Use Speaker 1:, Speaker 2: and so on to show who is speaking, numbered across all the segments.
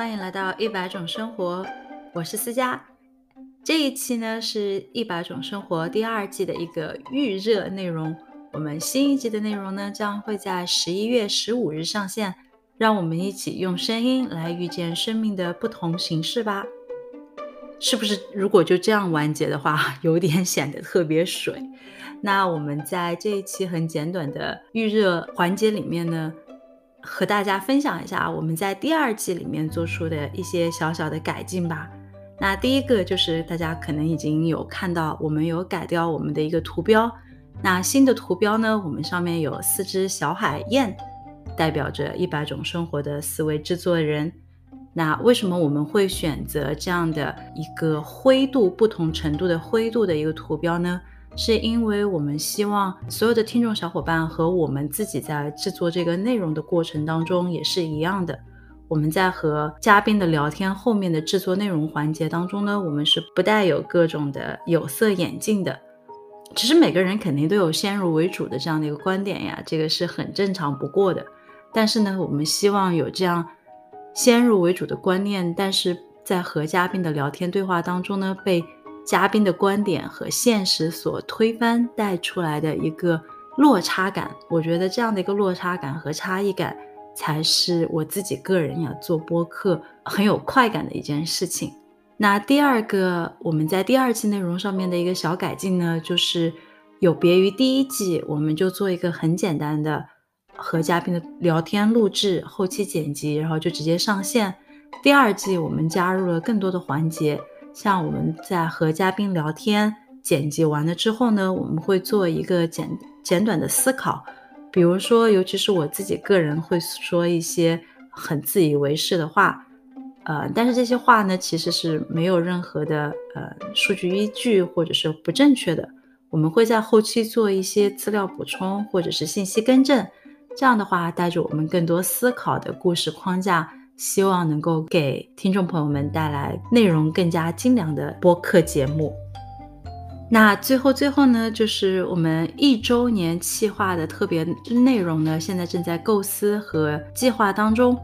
Speaker 1: 欢迎来到一百种生活，我是思佳。这一期呢是一百种生活第二季的一个预热内容。我们新一季的内容呢将会在十一月十五日上线，让我们一起用声音来遇见生命的不同形式吧。是不是？如果就这样完结的话，有点显得特别水。那我们在这一期很简短的预热环节里面呢？和大家分享一下我们在第二季里面做出的一些小小的改进吧。那第一个就是大家可能已经有看到，我们有改掉我们的一个图标。那新的图标呢，我们上面有四只小海燕，代表着一百种生活的四位制作人。那为什么我们会选择这样的一个灰度不同程度的灰度的一个图标呢？是因为我们希望所有的听众小伙伴和我们自己在制作这个内容的过程当中也是一样的。我们在和嘉宾的聊天后面的制作内容环节当中呢，我们是不带有各种的有色眼镜的。其实每个人肯定都有先入为主的这样的一个观点呀，这个是很正常不过的。但是呢，我们希望有这样先入为主的观念，但是在和嘉宾的聊天对话当中呢，被。嘉宾的观点和现实所推翻带出来的一个落差感，我觉得这样的一个落差感和差异感，才是我自己个人呀做播客很有快感的一件事情。那第二个，我们在第二季内容上面的一个小改进呢，就是有别于第一季，我们就做一个很简单的和嘉宾的聊天录制，后期剪辑，然后就直接上线。第二季我们加入了更多的环节。像我们在和嘉宾聊天剪辑完了之后呢，我们会做一个简简短的思考，比如说，尤其是我自己个人会说一些很自以为是的话，呃，但是这些话呢，其实是没有任何的呃数据依据或者是不正确的。我们会在后期做一些资料补充或者是信息更正，这样的话带着我们更多思考的故事框架。希望能够给听众朋友们带来内容更加精良的播客节目。那最后最后呢，就是我们一周年企划的特别内容呢，现在正在构思和计划当中。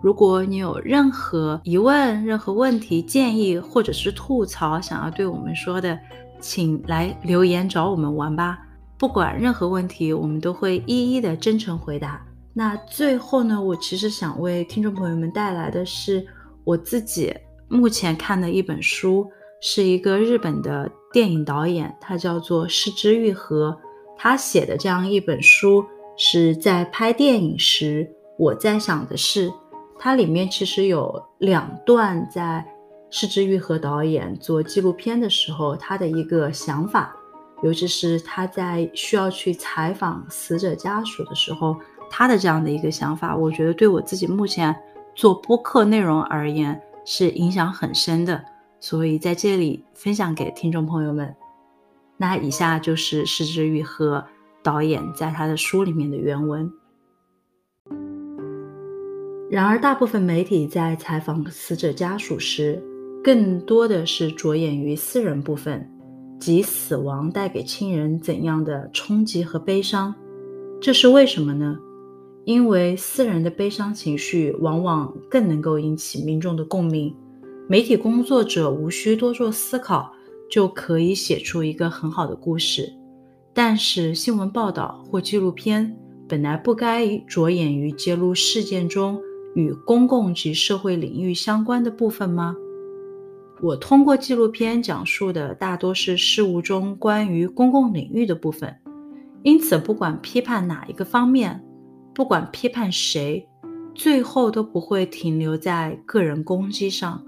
Speaker 1: 如果你有任何疑问、任何问题、建议或者是吐槽，想要对我们说的，请来留言找我们玩吧。不管任何问题，我们都会一一的真诚回答。那最后呢，我其实想为听众朋友们带来的是我自己目前看的一本书，是一个日本的电影导演，他叫做市之愈合，他写的这样一本书是在拍电影时我在想的是，它里面其实有两段在市之愈合导演做纪录片的时候他的一个想法，尤其是他在需要去采访死者家属的时候。他的这样的一个想法，我觉得对我自己目前做播客内容而言是影响很深的，所以在这里分享给听众朋友们。那以下就是石之予和导演在他的书里面的原文。然而，大部分媒体在采访死者家属时，更多的是着眼于私人部分，即死亡带给亲人怎样的冲击和悲伤。这是为什么呢？因为私人的悲伤情绪往往更能够引起民众的共鸣，媒体工作者无需多做思考就可以写出一个很好的故事。但是新闻报道或纪录片本来不该着眼于揭露事件中与公共及社会领域相关的部分吗？我通过纪录片讲述的大多是事物中关于公共领域的部分，因此不管批判哪一个方面。不管批判谁，最后都不会停留在个人攻击上。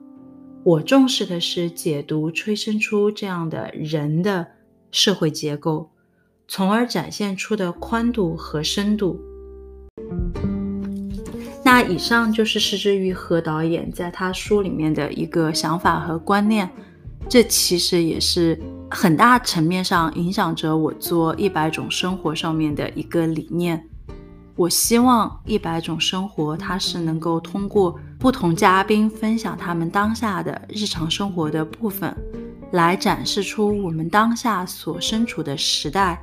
Speaker 1: 我重视的是解读催生出这样的人的社会结构，从而展现出的宽度和深度。那以上就是施之玉和导演在他书里面的一个想法和观念，这其实也是很大层面上影响着我做一百种生活上面的一个理念。我希望一百种生活，它是能够通过不同嘉宾分享他们当下的日常生活的部分，来展示出我们当下所身处的时代，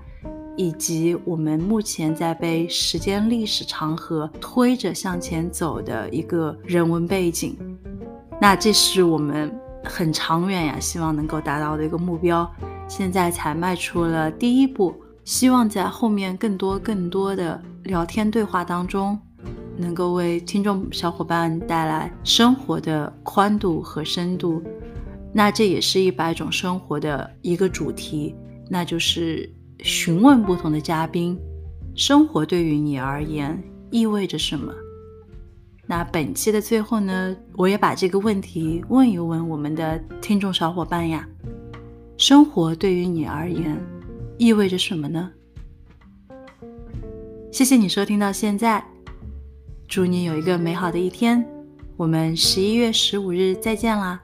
Speaker 1: 以及我们目前在被时间历史长河推着向前走的一个人文背景。那这是我们很长远呀，希望能够达到的一个目标。现在才迈出了第一步，希望在后面更多更多的聊天对话当中，能够为听众小伙伴带来生活的宽度和深度。那这也是一百种生活的一个主题，那就是询问不同的嘉宾，生活对于你而言意味着什么？那本期的最后呢，我也把这个问题问一问我们的听众小伙伴呀：生活对于你而言意味着什么呢？谢谢你收听到现在，祝你有一个美好的一天，我们十一月十五日再见啦！